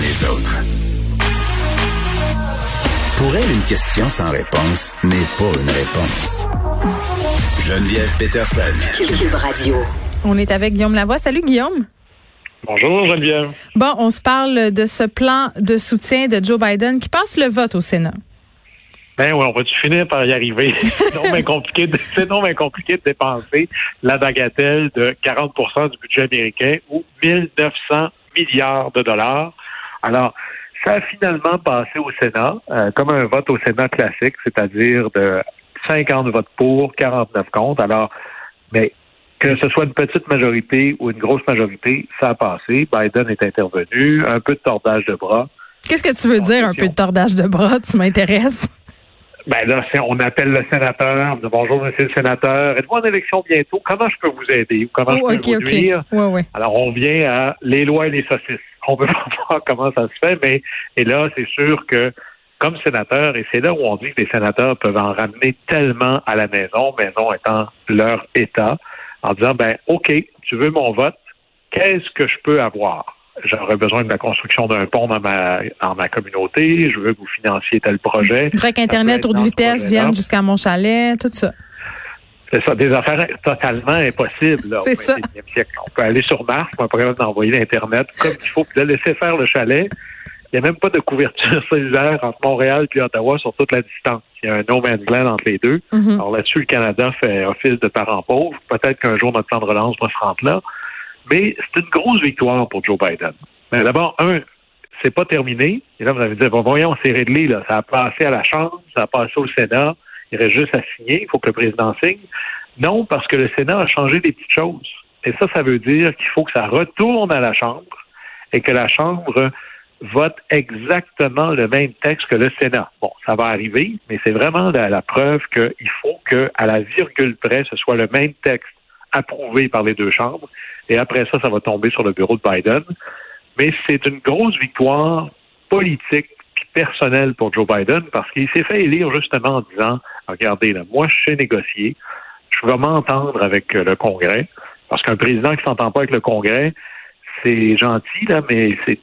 Les autres. Pour elle, une question sans réponse n'est pas une réponse. Geneviève Peterson. Cube Radio. On est avec Guillaume Lavoie. Salut Guillaume. Bonjour Geneviève. Bon, on se parle de ce plan de soutien de Joe Biden qui passe le vote au Sénat. Ben oui, on va-tu finir par y arriver? C'est non bien de, compliqué de dépenser la bagatelle de 40% du budget américain ou 1900 milliards de dollars. Alors, ça a finalement passé au Sénat, euh, comme un vote au Sénat classique, c'est-à-dire de 50 votes pour, 49 contre. Alors, mais que ce soit une petite majorité ou une grosse majorité, ça a passé. Biden est intervenu, un peu de tordage de bras. Qu'est-ce que tu veux dire, un peu de tordage de bras? Tu m'intéresses? Ben là, on appelle le sénateur, on dit bonjour, monsieur le sénateur, êtes-vous en élection bientôt? Comment je peux vous aider? Comment oh, je peux vous nuire? Ouais, ouais. Alors, on vient à les lois et les saucisses. On veut voir comment ça se fait, mais et là, c'est sûr que comme sénateur, et c'est là où on dit que les sénateurs peuvent en ramener tellement à la maison, maison étant leur État, en disant, ben, OK, tu veux mon vote, qu'est-ce que je peux avoir? J'aurais besoin de la construction d'un pont dans ma, dans ma communauté, je veux que vous financiez tel projet. Je voudrais qu'Internet haute vitesse vienne jusqu'à mon chalet, tout ça. C'est ça, des affaires totalement impossibles. C'est ça. Siècle. On peut aller sur Mars, on peut d'envoyer l'Internet comme il faut, puis de laisser faire le chalet. Il n'y a même pas de couverture cellulaire entre Montréal et Ottawa sur toute la distance. Il y a un no man's land entre les deux. Mhm. Alors là-dessus, le Canada fait office de parent pauvre. Peut-être qu'un jour, notre plan de relance va se rendre là. Mais c'est une grosse victoire pour Joe Biden. Mais d'abord, un, c'est pas terminé. Et là, vous avez dit, bon, voyons, c'est réglé, là. Ça a passé à la Chambre, ça a passé au Sénat. Il reste juste à signer. Il faut que le président signe. Non, parce que le Sénat a changé des petites choses. Et ça, ça veut dire qu'il faut que ça retourne à la Chambre et que la Chambre vote exactement le même texte que le Sénat. Bon, ça va arriver, mais c'est vraiment la, preuve qu'il faut que, à la virgule près, ce soit le même texte approuvé par les deux chambres. Et après ça, ça va tomber sur le bureau de Biden. Mais c'est une grosse victoire politique puis personnelle pour Joe Biden parce qu'il s'est fait élire justement en disant, regardez, là, moi, je sais négocier. Je vais m'entendre avec le Congrès. Parce qu'un président qui s'entend pas avec le Congrès, c'est gentil, là, mais c'est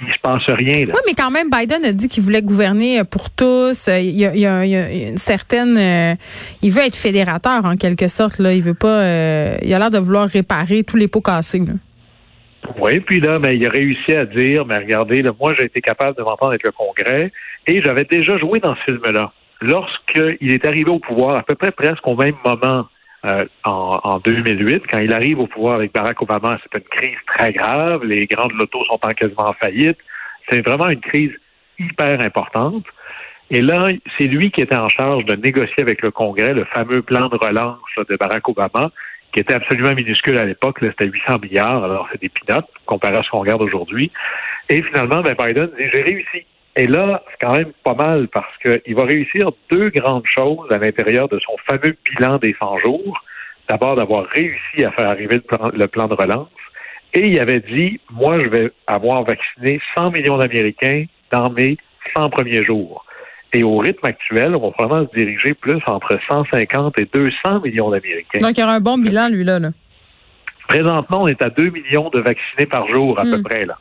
il se passe rien. Là. Oui, mais quand même, Biden a dit qu'il voulait gouverner pour tous. Il y a, il y a, il y a une certaine, euh, il veut être fédérateur en quelque sorte. Là, il veut pas. Euh, il a l'air de vouloir réparer tous les pots cassés. Là. Oui, puis là, mais il a réussi à dire, mais regardez, là, moi, j'ai été capable de m'entendre avec le Congrès et j'avais déjà joué dans ce film-là. Lorsqu'il est arrivé au pouvoir, à peu près presque au même moment euh, en, en, 2008, quand il arrive au pouvoir avec Barack Obama, c'est une crise très grave. Les grandes lotos sont en quasiment en faillite. C'est vraiment une crise hyper importante. Et là, c'est lui qui était en charge de négocier avec le Congrès le fameux plan de relance de Barack Obama, qui était absolument minuscule à l'époque. C'était 800 milliards, alors c'est des pinottes comparé à ce qu'on regarde aujourd'hui. Et finalement, ben Biden dit, j'ai réussi. Et là, c'est quand même pas mal parce qu'il va réussir deux grandes choses à l'intérieur de son fameux bilan des 100 jours. D'abord, d'avoir réussi à faire arriver le plan, le plan de relance. Et il avait dit, moi, je vais avoir vacciné 100 millions d'Américains dans mes 100 premiers jours. Et au rythme actuel, on va vraiment se diriger plus entre 150 et 200 millions d'Américains. Donc, il y aura un bon bilan, lui, là. là. Présentement, on est à 2 millions de vaccinés par jour, à Mm. peu près, là.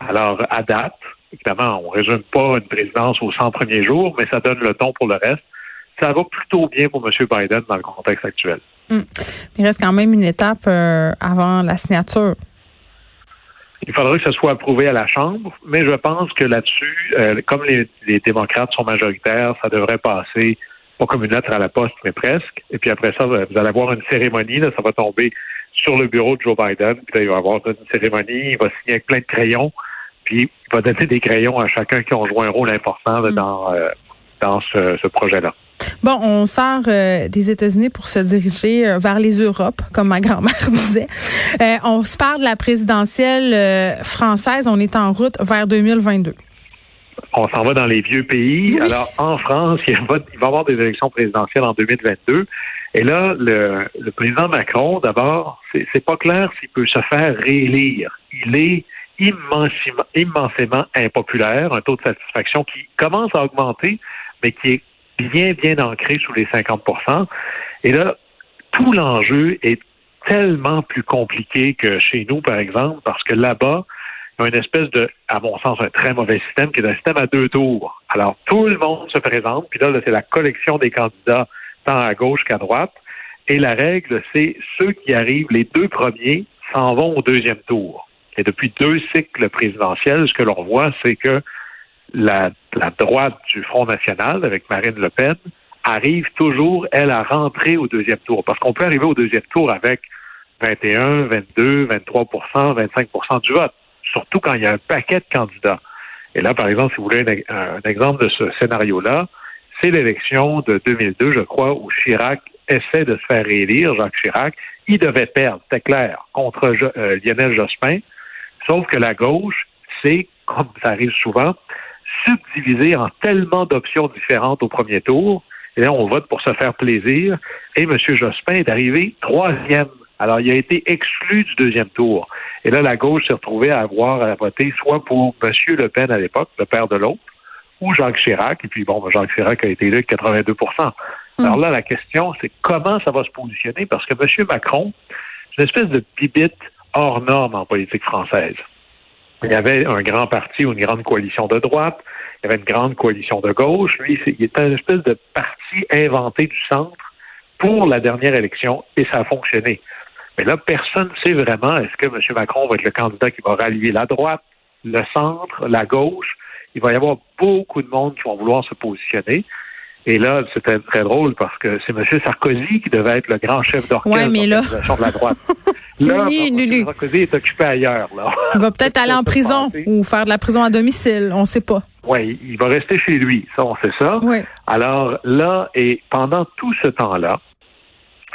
Alors, à date, évidemment, on résume pas une présidence aux 100 premiers jours, mais ça donne le ton pour le reste. Ça va plutôt bien pour M. Biden dans le contexte actuel. Mm. Il reste quand même une étape euh, avant la signature. Il faudrait que ce soit approuvé à la Chambre, mais je pense que là-dessus, euh, comme les, les, démocrates sont majoritaires, ça devrait passer, pas comme une lettre à la poste, mais presque. Et puis après ça, vous allez avoir une cérémonie, là, ça va tomber sur le bureau de Joe Biden, puis là, il va avoir une cérémonie, il va signer avec plein de crayons, puis il va donner des crayons à chacun qui ont joué un rôle important là, Mm. dans, euh, dans ce, ce projet-là. Bon, on sort euh, des États-Unis pour se diriger euh, vers les Europes, comme ma grand-mère disait. Euh, on se parle de la présidentielle française. On est en route vers 2022. On s'en va dans les vieux pays. Alors, en France, il va, y avoir des élections présidentielles en 2022. Et là, le, le président Macron, d'abord, c'est pas clair s'il peut se faire réélire. Il est immensément, impopulaire, un taux de satisfaction qui commence à augmenter, mais qui est bien, bien ancré sous les 50% Et là, tout l'enjeu est tellement plus compliqué que chez nous, par exemple, parce que là-bas, il y a une espèce de, à mon sens, un très mauvais système qui est un système à deux tours. Alors, tout le monde se présente, puis là c'est la collection des candidats tant à gauche qu'à droite. Et la règle, c'est ceux qui arrivent, les deux premiers, s'en vont au deuxième tour. Et depuis deux cycles présidentiels, ce que l'on voit, c'est que la, droite du Front national, avec Marine Le Pen, arrive toujours, elle, à rentrer au deuxième tour. Parce qu'on peut arriver au deuxième tour avec 21, 22, 23% 25% du vote, surtout quand il y a un paquet de candidats. Et là, par exemple, si vous voulez un, exemple de ce scénario-là, c'est l'élection de 2002, je crois, où Chirac essaie de se faire réélire, Jacques Chirac. Il devait perdre, c'est clair, contre euh, Lionel Jospin. Sauf que la gauche, c'est, comme ça arrive souvent, subdivisé en tellement d'options différentes au premier tour. Et là, on vote pour se faire plaisir. Et M. Jospin est arrivé troisième. Alors, il a été exclu du deuxième tour. Et là, la gauche s'est retrouvée à avoir à voter soit pour M. Le Pen à l'époque, le père de l'autre, ou Jacques Chirac. Et puis, bon, Jacques Chirac a été élu avec 82 Alors là, la question, c'est comment ça va se positionner? Parce que M. Macron, c'est une espèce de bibite hors norme en politique française. Il y avait un grand parti ou une grande coalition de droite, il y avait une grande coalition de gauche. Lui, il était une espèce de parti inventé du centre pour la dernière élection et ça a fonctionné. Mais là, personne ne sait vraiment est-ce que M. Macron va être le candidat qui va rallier la droite, le centre, la gauche. Il va y avoir beaucoup de monde qui vont vouloir se positionner. Et là, c'était très drôle parce que c'est M. Sarkozy qui devait être le grand chef d'orchestre de la droite. Là, oui, Sarkozy est occupé ailleurs. Là. Il va peut-être aller en prison ou faire de la prison à domicile, on ne sait pas. Oui, il va rester chez lui, ça, on sait ça. Oui. Alors là, et pendant tout ce temps-là,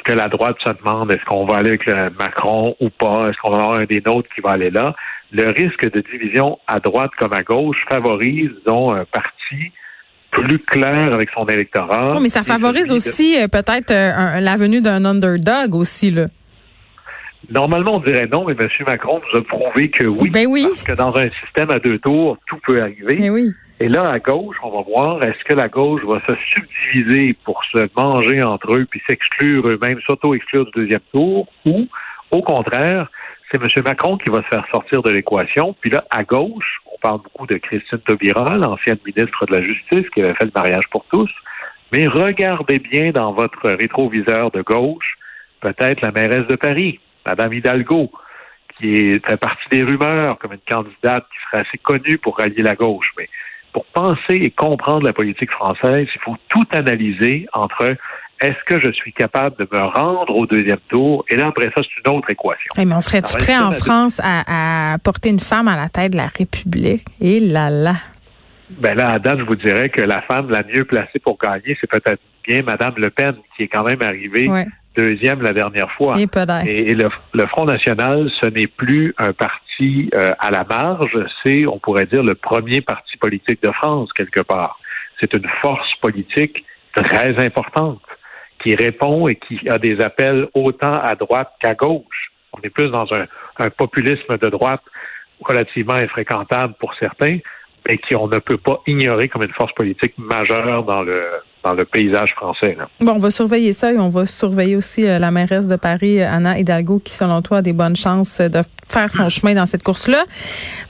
que la droite se demande est-ce qu'on va aller avec Macron ou pas, est-ce qu'on va avoir un des nôtres qui va aller là, le risque de division à droite comme à gauche favorise, disons, un parti plus clair avec son électorat. mais ça favorise aussi euh, peut-être euh, la venue d'un underdog aussi, là. Normalement, on dirait non, mais M. Macron nous a prouvé que oui. Ben oui. Parce que dans un système à deux tours, tout peut arriver. Ben oui. Et là, à gauche, on va voir, est-ce que la gauche va se subdiviser pour se manger entre eux puis s'exclure eux-mêmes, s'auto-exclure du deuxième tour, ou, au contraire, c'est M. Macron qui va se faire sortir de l'équation. Puis là, à gauche, parle beaucoup de Christine Taubira, l'ancienne ministre de la Justice, qui avait fait le mariage pour tous. Mais regardez bien dans votre rétroviseur de gauche, peut-être la mairesse de Paris, Madame Hidalgo, qui fait partie des rumeurs comme une candidate qui serait assez connue pour rallier la gauche. Mais pour penser et comprendre la politique française, il faut tout analyser entre est-ce que je suis capable de me rendre au deuxième tour? Et là, après ça, c'est une autre équation. mais on serait-tu prêt en France à, porter une femme à la tête de la République? Et là là. Ben là, à date, je vous dirais que la femme la mieux placée pour gagner, c'est peut-être bien Madame Le Pen, qui est quand même arrivée deuxième la dernière fois. Et, le, Front National, ce n'est plus un parti euh, à la marge, c'est, on pourrait dire, le premier parti politique de France, quelque part. C'est une force politique très importante qui répond et qui a des appels autant à droite qu'à gauche. On est plus dans un, un populisme de droite relativement infréquentable pour certains, mais qui on ne peut pas ignorer comme une force politique majeure dans le dans le paysage français. Bon, on va surveiller ça et on va surveiller aussi euh, la mairesse de Paris, Anna Hidalgo, qui, selon toi, a des bonnes chances de faire son chemin dans cette course-là.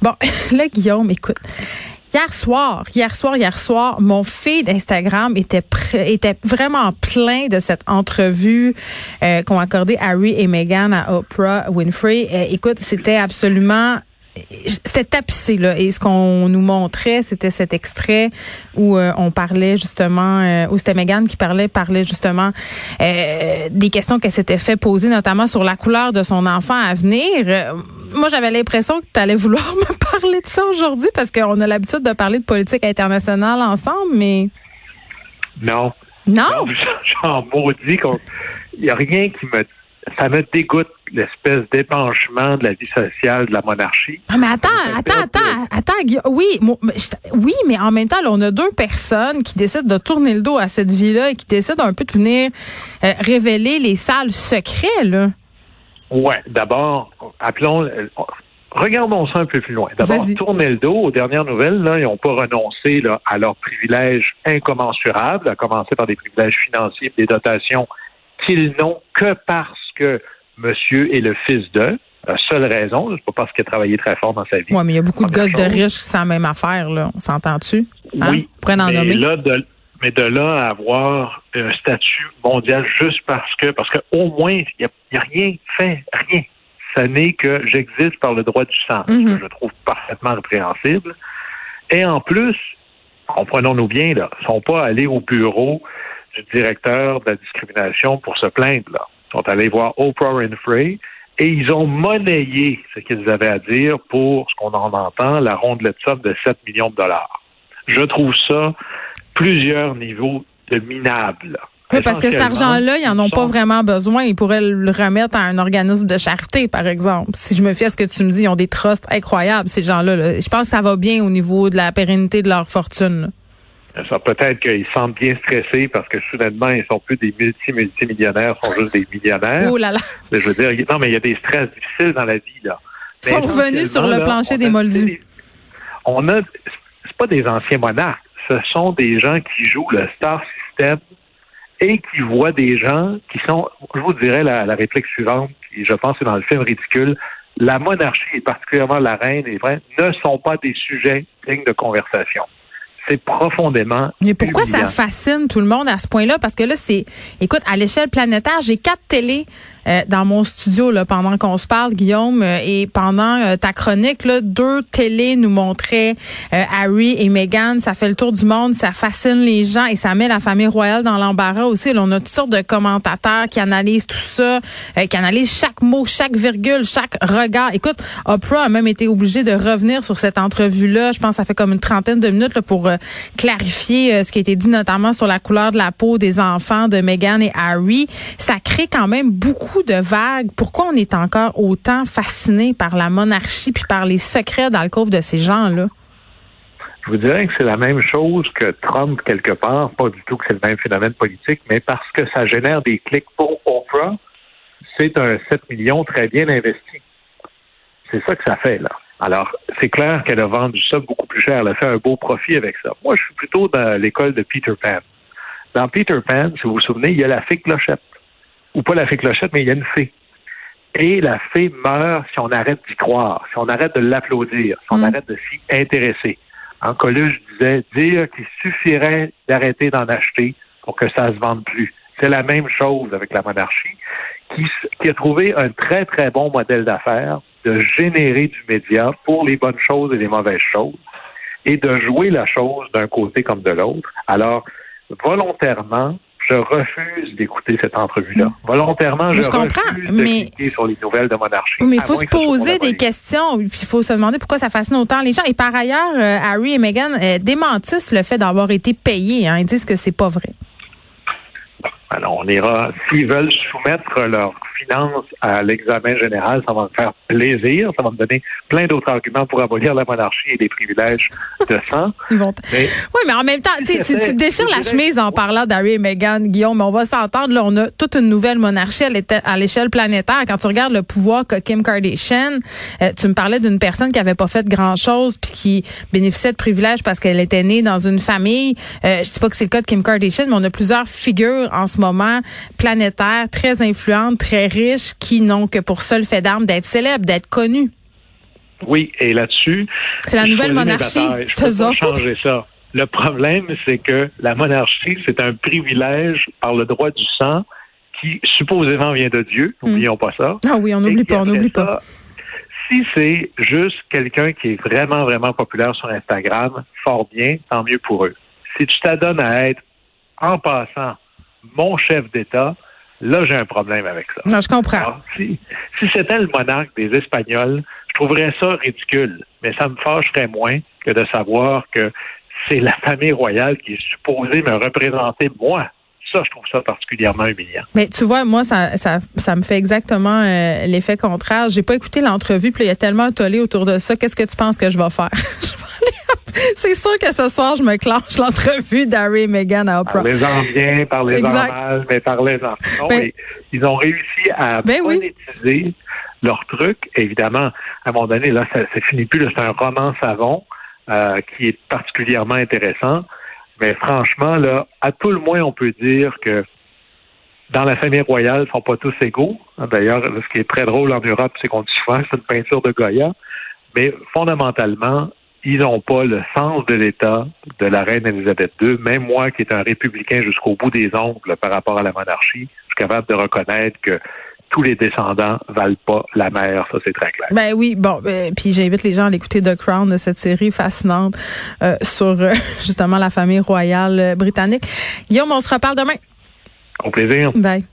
Bon, là, Guillaume, écoute. Hier soir, hier soir, hier soir, mon feed Instagram était était vraiment plein de cette entrevue euh, qu'ont accordé Harry et Meghan à Oprah Winfrey. Euh, écoute, c'était absolument c'était tapissé là et ce qu'on nous montrait c'était cet extrait où euh, on parlait justement euh, où c'était Megan qui parlait parlait justement euh, des questions qu'elle s'était fait poser notamment sur la couleur de son enfant à venir moi j'avais l'impression que tu allais vouloir me parler de ça aujourd'hui parce qu'on a l'habitude de parler de politique internationale ensemble mais non Non? J'en maudis Il n'y a rien qui me ça me dégoûte l'espèce d'épanchement de la vie sociale de la monarchie. Ah, mais attends, attends, attends, attends, oui, oui, mais en même temps, on a deux personnes qui décident de tourner le dos à cette vie-là et qui décident un peu de venir euh, révéler les salles secrets, là. Ouais, d'abord, appelons, regardons ça un peu plus loin. D'abord, tourner le dos aux dernières nouvelles, là, ils n'ont pas renoncé là, à leurs privilèges incommensurables, à commencer par des privilèges financiers, des dotations qu'ils n'ont que parce que monsieur est le fils de. La seule raison, c'est pas parce qu'il a travaillé très fort dans sa vie. Oui, mais il y a beaucoup de gosses de riches qui sont la même affaire, là. On s'entend-tu? Hein? Oui. mais Là, de, mais de là à avoir un statut mondial juste parce que, parce qu'au moins, il n'y a, a, rien fait, rien. Ce n'est que j'existe par le droit du sang, ce que mm-hmm. je trouve parfaitement répréhensible. Et en plus, comprenons-nous bien, là, ne sont pas allés au bureau du directeur de la discrimination pour se plaindre, là sont allés voir Oprah Winfrey et ils ont monnayé ce qu'ils avaient à dire pour ce qu'on en entend, la rondelette somme de 7 millions de dollars. Je trouve ça plusieurs niveaux de minable. Oui, parce que cet argent-là, ils n'en ont pas vraiment besoin. Ils pourraient le remettre à un organisme de charité, par exemple. Si je me fie à ce que tu me dis, ils ont des trusts incroyables, ces gens-là. Je pense que ça va bien au niveau de la pérennité de leur fortune. Ça peut-être qu'ils semblent bien stressés parce que soudainement, ils sont plus des multi-multimillionnaires, ils sont juste des millionnaires. Oh là là. je veux dire, non, mais il y a des stress difficiles dans la vie, là. Ils sont revenus sur le plancher des moldus. on a, c'est pas des anciens monarques. Ce sont des gens qui jouent le star system et qui voient des gens qui sont, je vous dirais la, la réplique suivante, qui je pense est dans le film ridicule, la monarchie et particulièrement la reine et vrai, ne sont pas des sujets dignes de conversation c'est profondément. Mais pourquoi ça fascine tout le monde à ce point-là? Parce que là, c'est, écoute, à l'échelle planétaire, j'ai quatre télés euh, dans mon studio là, pendant qu'on se parle, Guillaume, euh, et pendant euh, ta chronique, là, deux télés nous montraient Harry et Meghan. Ça fait le tour du monde, ça fascine les gens et ça met la famille royale dans l'embarras aussi. On a toutes sortes de commentateurs qui analysent tout ça, qui analysent chaque mot, chaque virgule, chaque regard. Écoute, Oprah a même été obligée de revenir sur cette entrevue-là. Je pense que ça fait comme une trentaine de minutes pour clarifier ce qui a été dit notamment sur la couleur de la peau des enfants de Meghan et Harry. Ça crée quand même beaucoup de vagues. Pourquoi on est encore autant fasciné par la monarchie puis par les secrets dans le coffre de ces gens-là? Je vous dirais que c'est la même chose que Trump quelque part, pas du tout que c'est le même phénomène politique, mais parce que ça génère des clics pour Oprah, c'est un 7 millions très bien investi. C'est ça que ça fait, là. Alors, c'est clair qu'elle a vendu ça beaucoup plus cher. Elle a fait un beau profit avec ça. Moi, je suis plutôt dans l'école de Peter Pan. Dans Peter Pan, si vous vous souvenez, il y a la fée clochette ou pas la fée clochette, mais il y a une fée. Et la fée meurt si on arrête d'y croire, si on arrête de l'applaudir, si on mm. arrête de s'y intéresser. En Coluche disait dire qu'il suffirait d'arrêter d'en acheter pour que ça se vende plus. C'est la même chose avec la monarchie, qui, qui a trouvé un très, très bon modèle d'affaires de générer du média pour les bonnes choses et les mauvaises choses et de jouer la chose d'un côté comme de l'autre. Alors, volontairement, je refuse d'écouter cette entrevue-là. Mm. Volontairement, je, refuse de cliquer sur les nouvelles de monarchie. Mais il faut se poser des questions, puis il faut se demander pourquoi ça fascine autant les gens. Et par ailleurs, euh, Harry et Meghan euh, démentissent le fait d'avoir été payés. Hein. Ils disent que c'est pas vrai. Alors, on ira, s'ils veulent soumettre leurs finances à l'examen général, ça va me faire plaisir. Ça va me donner plein d'autres arguments pour abolir la monarchie et les privilèges de sang. oui, mais en même temps, tu, tu déchires la chemise en parlant d'Harry et Meghan, Guillaume, mais on va s'entendre. Là, on a toute une nouvelle monarchie à l'échelle planétaire. Quand tu regardes le pouvoir que Kim Kardashian, euh, tu me parlais d'une personne qui avait pas fait grand-chose puis qui bénéficiait de privilèges parce qu'elle était née dans une famille. Euh, je dis pas que c'est le cas de Kim Kardashian, mais on a plusieurs figures en ce moment planétaires, très influentes, très riches, qui n'ont que pour seul fait d'arme d'être célèbres, d'être connus. Oui, et là-dessus, c'est la nouvelle monarchie. Je peux pas changer ça. Le problème, c'est que la monarchie, c'est un privilège par le droit du sang qui supposément vient de Dieu. Hmm. N'oublions pas ça. Ah oui, on n'oublie pas, on n'oublie pas. Si c'est juste quelqu'un qui est vraiment, vraiment populaire sur Instagram, fort bien, tant mieux pour eux. Si tu t'adonnes à être, en passant, mon chef d'État, là, j'ai un problème avec ça. Non, je comprends. si, c'était le monarque des Espagnols, je trouverais ça ridicule, mais ça me fâcherait moins que de savoir que c'est la famille royale qui est supposée me représenter moi Ça, je trouve ça particulièrement humiliant. Mais tu vois, moi, ça, ça, ça me fait exactement euh, l'effet contraire. J'ai pas écouté l'entrevue, puis il y a tellement tollé autour de ça. Qu'est-ce que tu penses que je vais faire? C'est sûr que ce soir, je me clenche l'entrevue d'Harry et Meghan à Oprah. Parlez-en bien, parlez-en mal, mais parlez-en. Ben, ils ont réussi à ben monétiser leur truc. Évidemment, à un moment donné, là, ça, ça finit plus. C'est un roman savon euh, qui est particulièrement intéressant. Mais franchement, là, à tout le moins, on peut dire que dans la famille royale, ils sont pas tous égaux. D'ailleurs, ce qui est très drôle en Europe, c'est qu'on dit souvent c'est une peinture de Goya. Mais fondamentalement, ils n'ont pas le sens de l'État de la reine Elisabeth II. Même moi, qui est un républicain jusqu'au bout des ongles par rapport à la monarchie, je suis capable de reconnaître que tous les descendants valent pas la mère, ça c'est très clair. Ben oui, bon, ben, puis j'invite les gens à l'écouter The Crown de cette série fascinante euh, sur euh, justement la famille royale britannique. Guillaume, on se reparle demain. Au plaisir. Bye.